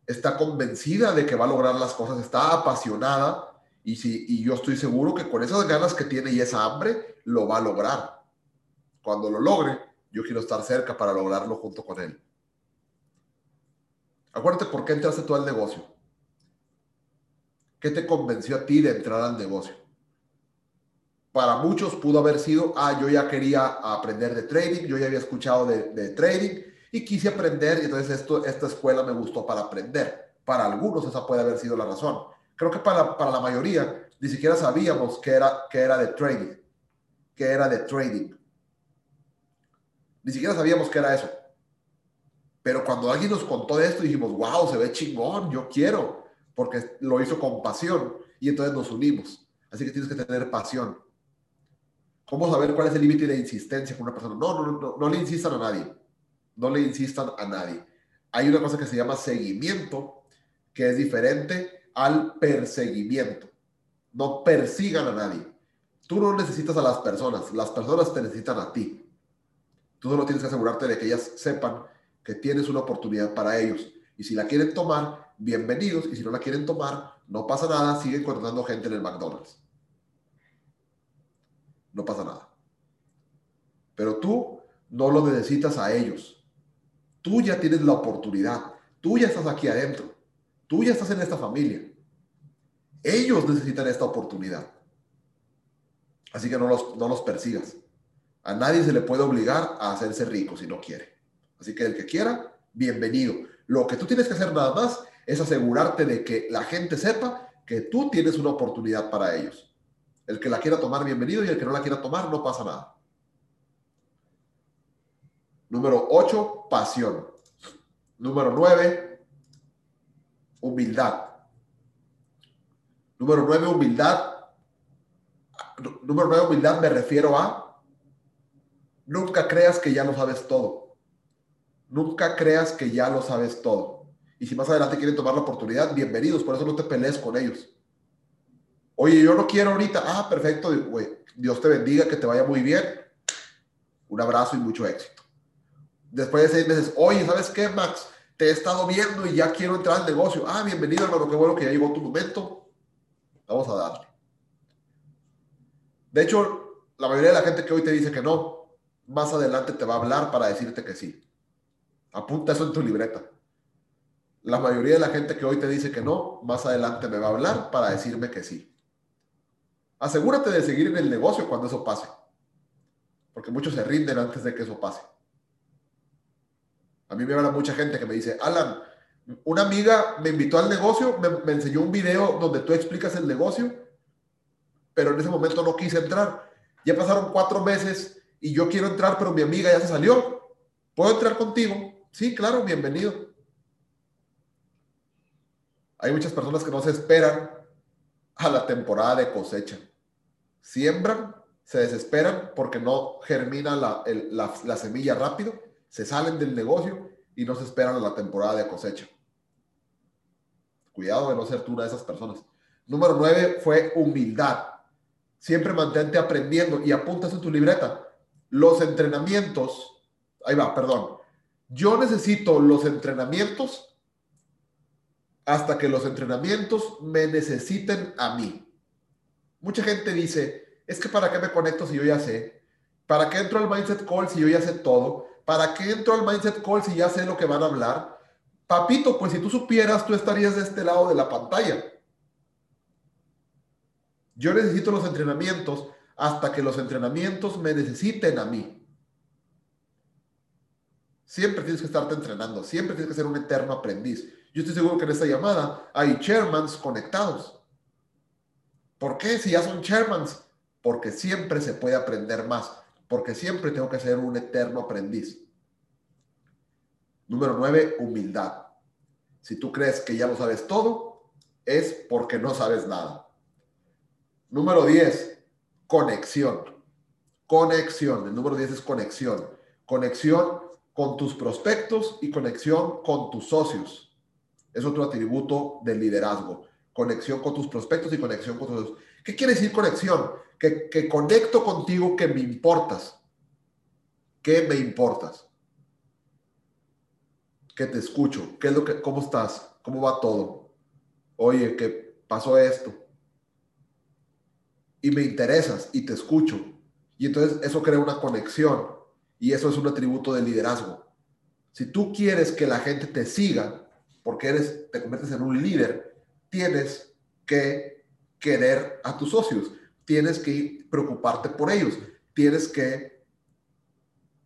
está convencida de que va a lograr las cosas, está apasionada y, si, y yo estoy seguro que con esas ganas que tiene y esa hambre, lo va a lograr. Cuando lo logre, yo quiero estar cerca para lograrlo junto con él. Acuérdate por qué entraste tú al negocio. ¿Qué te convenció a ti de entrar al negocio? Para muchos pudo haber sido, ah, yo ya quería aprender de trading, yo ya había escuchado de, de trading y quise aprender y entonces esto, esta escuela me gustó para aprender. Para algunos esa puede haber sido la razón. Creo que para, para la mayoría ni siquiera sabíamos que era, que era de trading, que era de trading. Ni siquiera sabíamos que era eso. Pero cuando alguien nos contó esto, dijimos, wow, se ve chingón, yo quiero, porque lo hizo con pasión y entonces nos unimos. Así que tienes que tener pasión. ¿Cómo saber cuál es el límite de insistencia con una persona? No, no, no, no le insistan a nadie. No le insistan a nadie. Hay una cosa que se llama seguimiento, que es diferente al perseguimiento. No persigan a nadie. Tú no necesitas a las personas, las personas te necesitan a ti. Tú solo tienes que asegurarte de que ellas sepan que tienes una oportunidad para ellos. Y si la quieren tomar, bienvenidos. Y si no la quieren tomar, no pasa nada, siguen contratando gente en el McDonald's. No pasa nada. Pero tú no lo necesitas a ellos. Tú ya tienes la oportunidad. Tú ya estás aquí adentro. Tú ya estás en esta familia. Ellos necesitan esta oportunidad. Así que no los, no los persigas. A nadie se le puede obligar a hacerse rico si no quiere. Así que el que quiera, bienvenido. Lo que tú tienes que hacer nada más es asegurarte de que la gente sepa que tú tienes una oportunidad para ellos. El que la quiera tomar, bienvenido, y el que no la quiera tomar, no pasa nada. Número 8, pasión. Número 9, humildad. Número 9, humildad. Número 9, humildad me refiero a Nunca creas que ya lo sabes todo. Nunca creas que ya lo sabes todo. Y si más adelante quieren tomar la oportunidad, bienvenidos. Por eso no te pelees con ellos. Oye, yo no quiero ahorita. Ah, perfecto. Dios te bendiga, que te vaya muy bien. Un abrazo y mucho éxito. Después de seis meses, oye, ¿sabes qué, Max? Te he estado viendo y ya quiero entrar al negocio. Ah, bienvenido, hermano. Qué bueno que ya llegó tu momento. Vamos a darle. De hecho, la mayoría de la gente que hoy te dice que no, más adelante te va a hablar para decirte que sí. Apunta eso en tu libreta. La mayoría de la gente que hoy te dice que no, más adelante me va a hablar para decirme que sí. Asegúrate de seguir en el negocio cuando eso pase. Porque muchos se rinden antes de que eso pase. A mí me habla mucha gente que me dice, Alan, una amiga me invitó al negocio, me, enseñó un video donde tú explicas el negocio, pero en ese momento no quise entrar. Ya pasaron cuatro meses y yo quiero entrar, pero mi amiga ya se salió. ¿Puedo entrar contigo? Sí, claro, bienvenido. Hay muchas personas que no se esperan a la temporada de cosecha. Siembran, se desesperan porque no germina la, la, semilla rápido, se salen del negocio y no se esperan a la temporada de cosecha. Cuidado de no ser tú una de esas personas. Número nueve fue humildad. Siempre mantente aprendiendo y apuntas en tu libreta los entrenamientos, ahí va, perdón, yo necesito los entrenamientos hasta que los entrenamientos me necesiten a mí. Mucha gente dice, es que para qué me conecto si yo ya sé, para qué entro al Mindset Call si yo ya sé todo, para qué entro al Mindset Call si ya sé lo que van a hablar. Papito, pues si tú supieras, tú estarías de este lado de la pantalla. Yo necesito los entrenamientos hasta que los entrenamientos me necesiten a mí. Siempre tienes que estarte entrenando, siempre tienes que ser un eterno aprendiz. Yo estoy seguro que en esta llamada hay chairmans conectados. ¿Por qué? Si ya son chairmans. Porque siempre se puede aprender más. Porque siempre tengo que ser un eterno aprendiz. Número nueve, humildad. Si tú crees que ya lo sabes todo, es porque no sabes nada. Número diez, Conexión. Conexión. El número 10 es conexión. Conexión con tus prospectos y conexión con tus socios. Es otro atributo del liderazgo. Conexión con tus prospectos y conexión con tus socios. ¿Qué quiere decir conexión? Que, que conecto contigo, que me importas. ¿Qué me importas? Que te escucho. ¿Qué es lo que, cómo estás? ¿Cómo va todo? Oye, ¿qué pasó esto? Y me interesas y te escucho. Y entonces eso crea una conexión. Y eso es un atributo de liderazgo. Si tú quieres que la gente te siga, porque eres, te conviertes en un líder, tienes que querer a tus socios, tienes que preocuparte por ellos, tienes que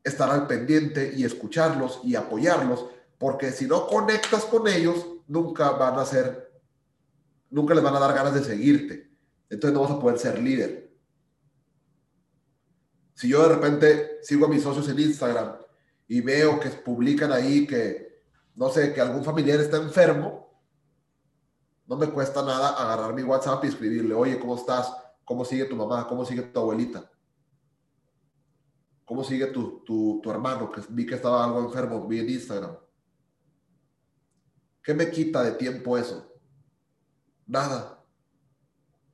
estar al pendiente y escucharlos y apoyarlos, porque si no conectas con ellos, nunca van a ser, nunca les van a dar ganas de seguirte. Entonces no vas a poder ser líder. Si yo de repente sigo a mis socios en Instagram y veo que publican ahí que, no sé, que algún familiar está enfermo, no me cuesta nada agarrar mi WhatsApp y escribirle, oye, ¿cómo estás? ¿Cómo sigue tu mamá? ¿Cómo sigue tu abuelita? ¿Cómo sigue tu, tu, tu hermano? Que vi que estaba algo enfermo, vi en Instagram. ¿Qué me quita de tiempo eso? Nada.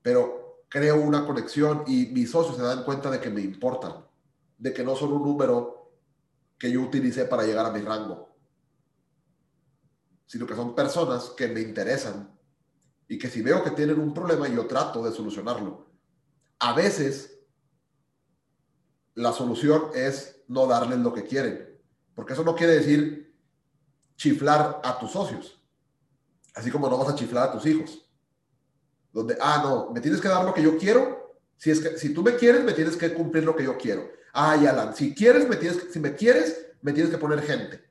Pero creo una conexión y mis socios se dan cuenta de que me importan, de que no son un número que yo utilicé para llegar a mi rango, sino que son personas que me interesan y que si veo que tienen un problema, yo trato de solucionarlo. A veces la solución es no darles lo que quieren, porque eso no quiere decir chiflar a tus socios, así como no vas a chiflar a tus hijos. Donde, ah, no, me tienes que dar lo que yo quiero. Si, es que, si tú me quieres, me tienes que cumplir lo que yo quiero. Ah, y Alan, si quieres, me tienes, si me quieres, me tienes que poner gente.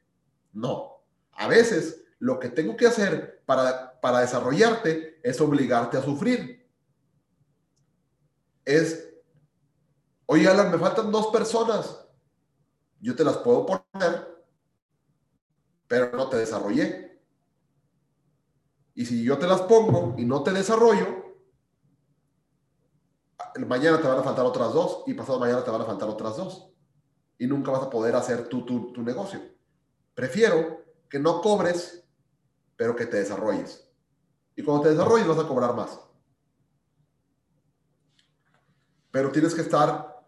No. A veces lo que tengo que hacer para, para desarrollarte es obligarte a sufrir. Es, oye Alan, me faltan dos personas. Yo te las puedo poner, pero no te desarrollé. Y si yo te las pongo y no te desarrollo, mañana te van a faltar otras dos y pasado mañana te van a faltar otras dos. Y nunca vas a poder hacer tu, tu, tu negocio. Prefiero que no cobres, pero que te desarrolles. Y cuando te desarrolles vas a cobrar más. Pero tienes que estar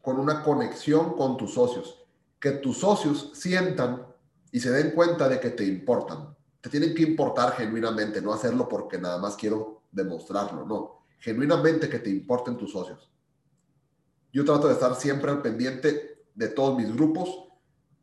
con una conexión con tus socios. Que tus socios sientan y se den cuenta de que te importan te tienen que importar genuinamente, no hacerlo porque nada más quiero demostrarlo, no. Genuinamente que te importen tus socios. Yo trato de estar siempre al pendiente de todos mis grupos,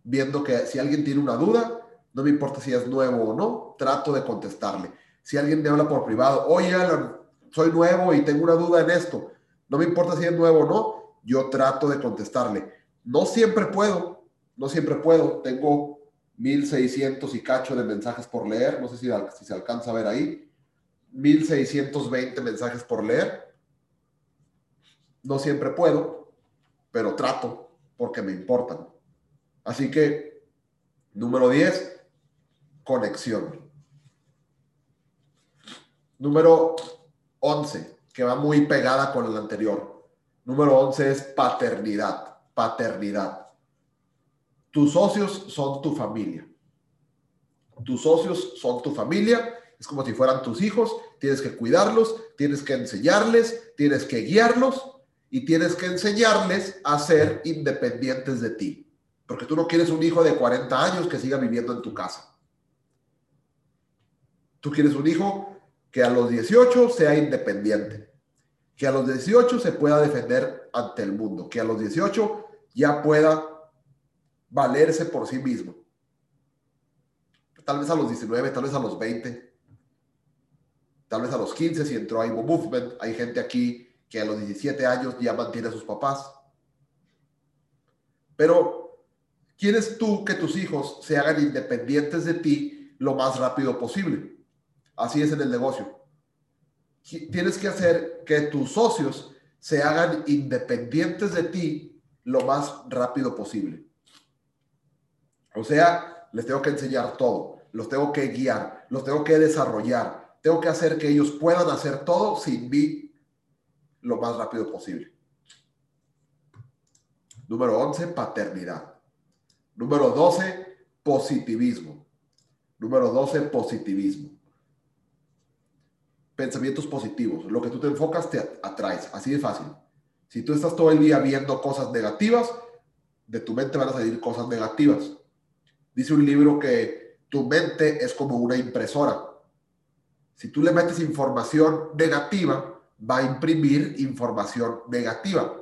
viendo que si alguien tiene una duda, no me importa si es nuevo o no, trato de contestarle. Si alguien me habla por privado, oye, Alan, soy nuevo y tengo una duda en esto, no me importa si es nuevo o no, yo trato de contestarle. No siempre puedo, no siempre puedo, tengo 1600 y cacho de mensajes por leer, no sé si, si se alcanza a ver ahí, 1620 mensajes por leer. No siempre puedo, pero trato porque me importan. Así que, número 10, conexión. Número 11, que va muy pegada con el anterior. Número 11 es paternidad, paternidad. Tus socios son tu familia. Tus socios son tu familia. Es como si fueran tus hijos. Tienes que cuidarlos, tienes que enseñarles, tienes que guiarlos y tienes que enseñarles a ser independientes de ti. Porque tú no quieres un hijo de 40 años que siga viviendo en tu casa. Tú quieres un hijo que a los 18 sea independiente, que a los 18 se pueda defender ante el mundo, que a los 18 ya pueda valerse por sí mismo. Tal vez a los 19, tal vez a los 20, tal vez a los 15 si entró a Ivo Movement. Hay gente aquí que a los 17 años ya mantiene a sus papás. Pero, ¿quieres tú que tus hijos se hagan independientes de ti lo más rápido posible? Así es en el negocio. Tienes que hacer que tus socios se hagan independientes de ti lo más rápido posible. O sea, les tengo que enseñar todo, los tengo que guiar, los tengo que desarrollar, tengo que hacer que ellos puedan hacer todo sin mí lo más rápido posible. Número 11, paternidad. Número 12, positivismo. Número 12, positivismo. Pensamientos positivos. Lo que tú te enfocas te atraes. Así de fácil. Si tú estás todo el día viendo cosas negativas, de tu mente van a salir cosas negativas. Dice un libro que tu mente es como una impresora. Si tú le metes información negativa, va a imprimir información negativa.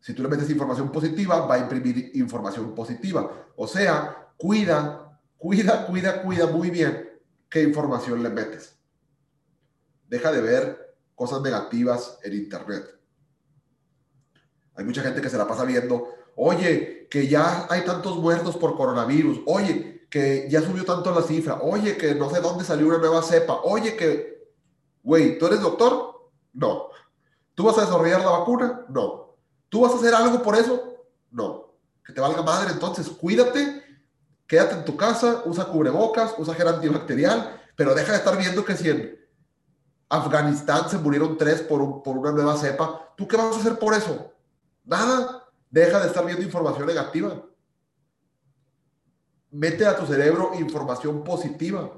Si tú le metes información positiva, va a imprimir información positiva. O sea, cuida, cuida, cuida, cuida muy bien qué información le metes. Deja de ver cosas negativas en Internet. Hay mucha gente que se la pasa viendo, oye, que ya hay tantos muertos por coronavirus, oye, que ya subió tanto la cifra, oye, que no sé dónde salió una nueva cepa, oye, que, güey, ¿tú eres doctor? No. ¿Tú vas a desarrollar la vacuna? No. ¿Tú vas a hacer algo por eso? No. Que te valga madre, entonces cuídate, quédate en tu casa, usa cubrebocas, usa gel antibacterial, pero deja de estar viendo que si en Afganistán se murieron tres por, por una nueva cepa, ¿tú qué vas a hacer por eso? Nada. Deja de estar viendo información negativa. Mete a tu cerebro información positiva.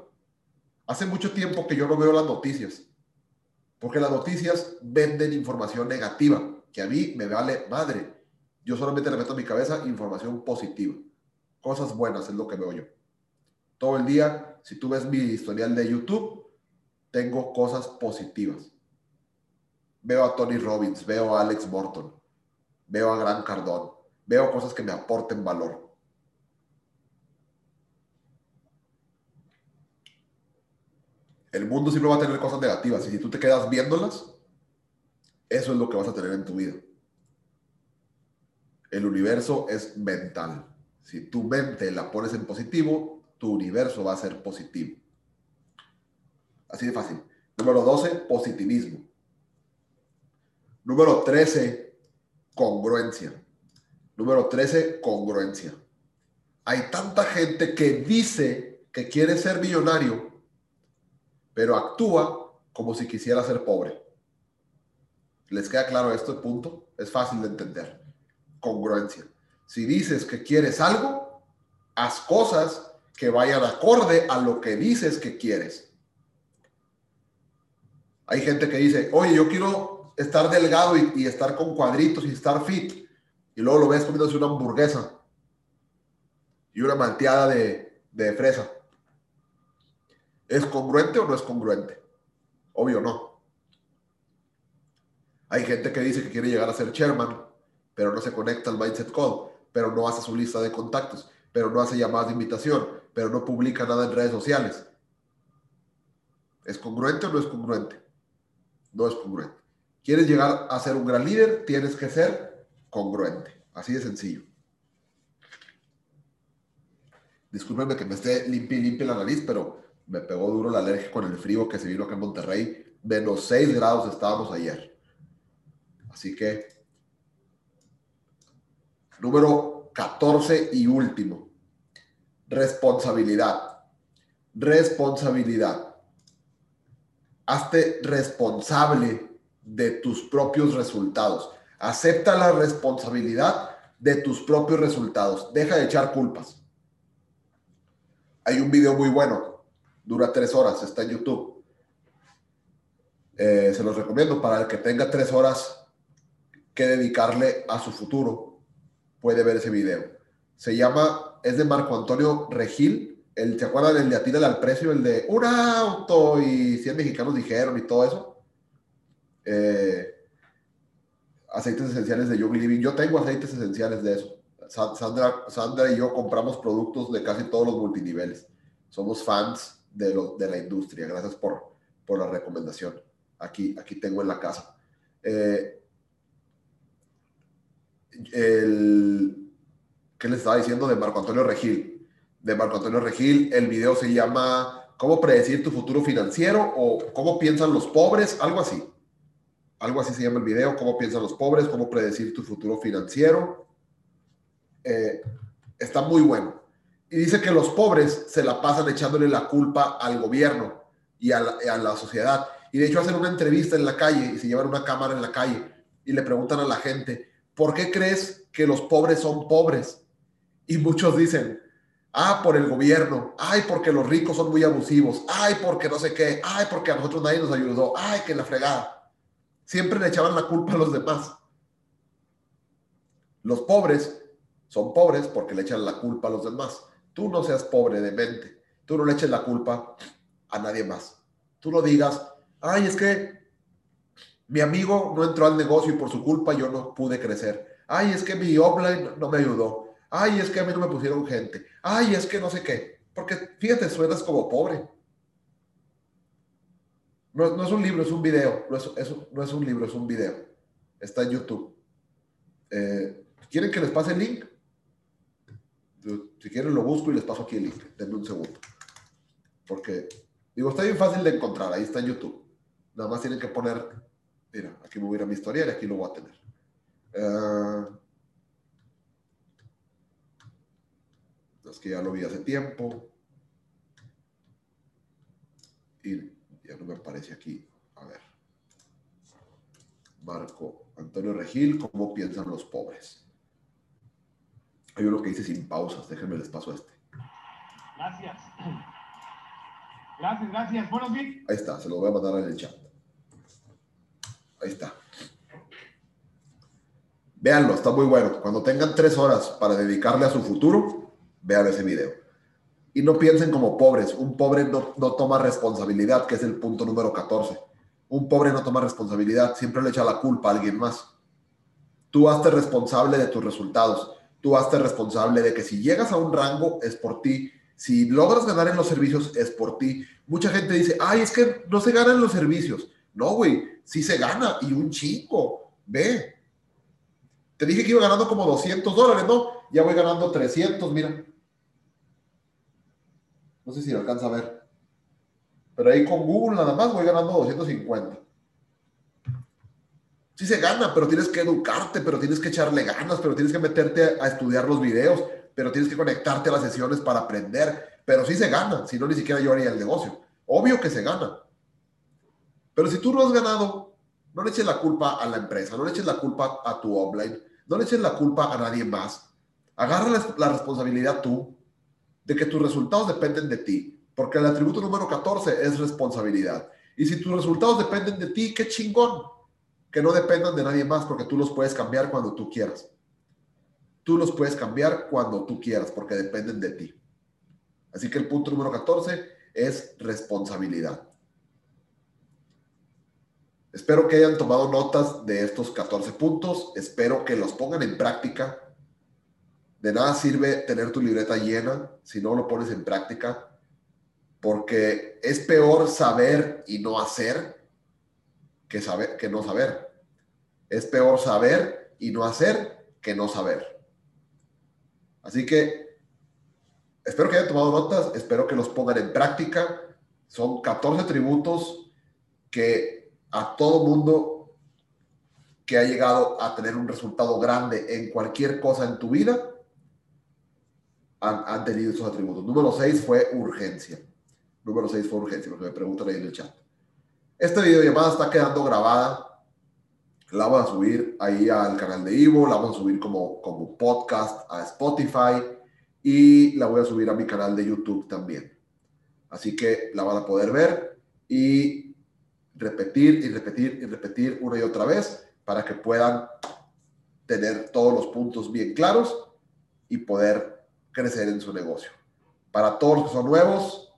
Hace mucho tiempo que yo no veo las noticias. Porque las noticias venden información negativa, que a mí me vale madre. Yo solamente le meto a mi cabeza información positiva. Cosas buenas es lo que veo yo. Todo el día, si tú ves mi historial de YouTube, tengo cosas positivas. Veo a Tony Robbins, veo a Alex Morton, veo a Gran Cardón, veo cosas que me aporten valor. El mundo siempre va a tener cosas negativas y si tú te quedas viéndolas, eso es lo que vas a tener en tu vida. El universo es mental. Si tu mente la pones en positivo, tu universo va a ser positivo. Así de fácil. Número 12, positivismo. Número 13, congruencia. Número 13, congruencia. Hay tanta gente que dice que quiere ser millonario, pero actúa como si quisiera ser pobre. ¿Les queda claro esto? Punto. Es fácil de entender. Congruencia. Si dices que quieres algo, haz cosas que vayan acorde a lo que dices que quieres. Hay gente que dice, oye, yo quiero estar delgado y, estar con cuadritos y estar fit. Y luego lo ves comiéndose una hamburguesa y una malteada de, de fresa. ¿Es congruente o no es congruente? Obvio no. Hay gente que dice que quiere llegar a ser chairman, pero no se conecta al Mindset Code, pero no hace su lista de contactos, pero no hace llamadas de invitación, pero no publica nada en redes sociales. ¿Es congruente o no es congruente? No es congruente. ¿Quieres llegar a ser un gran líder? Tienes que ser congruente. Así de sencillo. Discúlpenme que me esté limpia y limpia la nariz, pero me pegó duro la alergia con el frío que se vino acá en Monterrey. Menos 6 grados estábamos ayer. Así que, número 14 y último. Responsabilidad. Responsabilidad. Hazte responsable de tus propios resultados. Acepta la responsabilidad de tus propios resultados. Deja de echar culpas. Hay un video muy bueno, dura tres horas, está en YouTube. Eh, se los recomiendo para el que tenga tres horas que dedicarle a su futuro. Puede ver ese video. Se llama, es de Marco Antonio Regil. El, ¿Se acuerdan del de Atírale al precio? El de un auto y 100 mexicanos dijeron y todo eso eh, aceites esenciales de Yogi Living. Yo tengo aceites esenciales de eso. Sandra, Sandra y yo compramos productos de casi todos los multiniveles. Somos fans de, lo, de la industria. Gracias por, por la recomendación. Aquí, aquí tengo en la casa. Eh, el, ¿Qué les estaba diciendo de Marco Antonio Regil? De Marco Antonio Regil, el video se llama ¿Cómo predecir tu futuro financiero? o ¿Cómo piensan los pobres? Algo así. Algo así se llama el video, cómo piensan los pobres, cómo predecir tu futuro financiero. Eh, está muy bueno. Y dice que los pobres se la pasan echándole la culpa al gobierno y a la, sociedad. Y de hecho hacen una entrevista en la calle y se llevan una cámara en la calle y le preguntan a la gente, ¿por qué crees que los pobres son pobres? Y muchos dicen, ah, por el gobierno, ay, porque los ricos son muy abusivos, ay, porque no sé qué, ay, porque a nosotros nadie nos ayudó, ay, que la fregada. Siempre le echaban la culpa a los demás. Los pobres son pobres porque le echan la culpa a los demás. Tú no seas pobre de mente. Tú no le eches la culpa a nadie más. Tú no digas, ay, es que mi amigo no entró al negocio y por su culpa yo no pude crecer. Ay, es que mi offline no me ayudó. Ay, es que a mí no me pusieron gente. Ay, es que no sé qué. Porque fíjate, suenas como pobre. No, es un libro, es un video. No es, no es, un libro, es un video. Está en YouTube. Eh, ¿Quieren que les pase el link? Si quieren lo busco y les paso aquí el link. Denme un segundo. Porque, digo, está bien fácil de encontrar. Ahí está en YouTube. Nada más tienen que poner, mira, aquí me voy a ir a mi historial y aquí lo voy a tener. Uh, es que ya lo vi hace tiempo. Y ya no me aparece aquí. A ver. Marco Antonio Regil, ¿cómo piensan los pobres? Hay uno que dice sin pausas, déjenme les paso a este. Gracias. Gracias, gracias. Buenos días. Ahí está, se lo voy a mandar en el chat. Ahí está. Véanlo, está muy bueno. Cuando tengan tres horas para dedicarle a su futuro, vean ese video. Y no piensen como pobres. Un pobre no, no toma responsabilidad, que es el punto número 14. Un pobre no toma responsabilidad, siempre le echa la culpa a alguien más. Tú hazte responsable de tus resultados. Tú hazte responsable de que si llegas a un rango es por ti. Si logras ganar en los servicios es por ti. Mucha gente dice, ay, es que no se ganan los servicios. No, güey, sí se gana y un chico. Ve. Te dije que iba ganando como 200 dólares, ¿no? Ya voy ganando 300, mira. No sé si alcanza a ver. Pero ahí con Google nada más voy ganando 250. Sí se gana, pero tienes que educarte, pero tienes que echarle ganas, pero tienes que meterte a estudiar los videos, pero tienes que conectarte a las sesiones para aprender. Pero sí se gana, si no, ni siquiera yo haría el negocio. Obvio que se gana. Pero si tú no has ganado, no le eches la culpa a la empresa, no le eches la culpa a tu online, no le eches la culpa a nadie más. Agarra la responsabilidad tú de que tus resultados dependen de ti, porque el atributo número 14 es responsabilidad. Y si tus resultados dependen de ti, qué chingón, que no dependan de nadie más, porque tú los puedes cambiar cuando tú quieras. Tú los puedes cambiar cuando tú quieras, porque dependen de ti. Así que el punto número 14 es responsabilidad. Espero que hayan tomado notas de estos 14 puntos. Espero que los pongan en práctica de nada sirve tener tu libreta llena si no lo pones en práctica, porque es peor saber y no hacer que, saber, que no saber. Es peor saber y no hacer que no saber. Así que espero que hayan tomado notas, espero que los pongan en práctica. Son 14 tributos que a todo mundo que ha llegado a tener un resultado grande en cualquier cosa en tu vida, han, tenido esos atributos. Número 6 fue urgencia. Número 6 fue urgencia, lo que me preguntan ahí en el chat. Esta videollamada está quedando grabada. La vamos a subir ahí al canal de Ivo, la vamos a subir como, como podcast a Spotify y la voy a subir a mi canal de YouTube también. Así que la van a poder ver y repetir y repetir y repetir una y otra vez para que puedan tener todos los puntos bien claros y poder crecer en su negocio. Para todos los que son nuevos,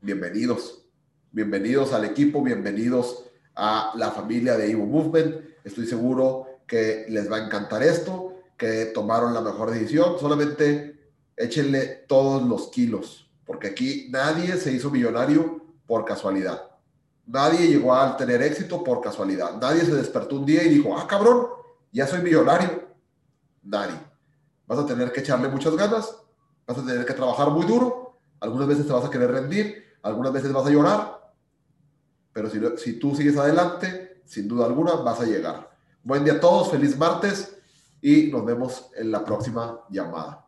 bienvenidos. Bienvenidos al equipo, bienvenidos a la familia de Evo Movement. Estoy seguro que les va a encantar esto, que tomaron la mejor decisión. Solamente échenle todos los kilos, porque aquí nadie se hizo millonario por casualidad. Nadie llegó a tener éxito por casualidad. Nadie se despertó un día y dijo, ah, cabrón, ya soy millonario. Nadie vas a tener que echarle muchas ganas, vas a tener que trabajar muy duro, algunas veces te vas a querer rendir, algunas veces vas a llorar, pero si, si tú sigues adelante, sin duda alguna vas a llegar. Buen día a todos, feliz martes y nos vemos en la próxima llamada.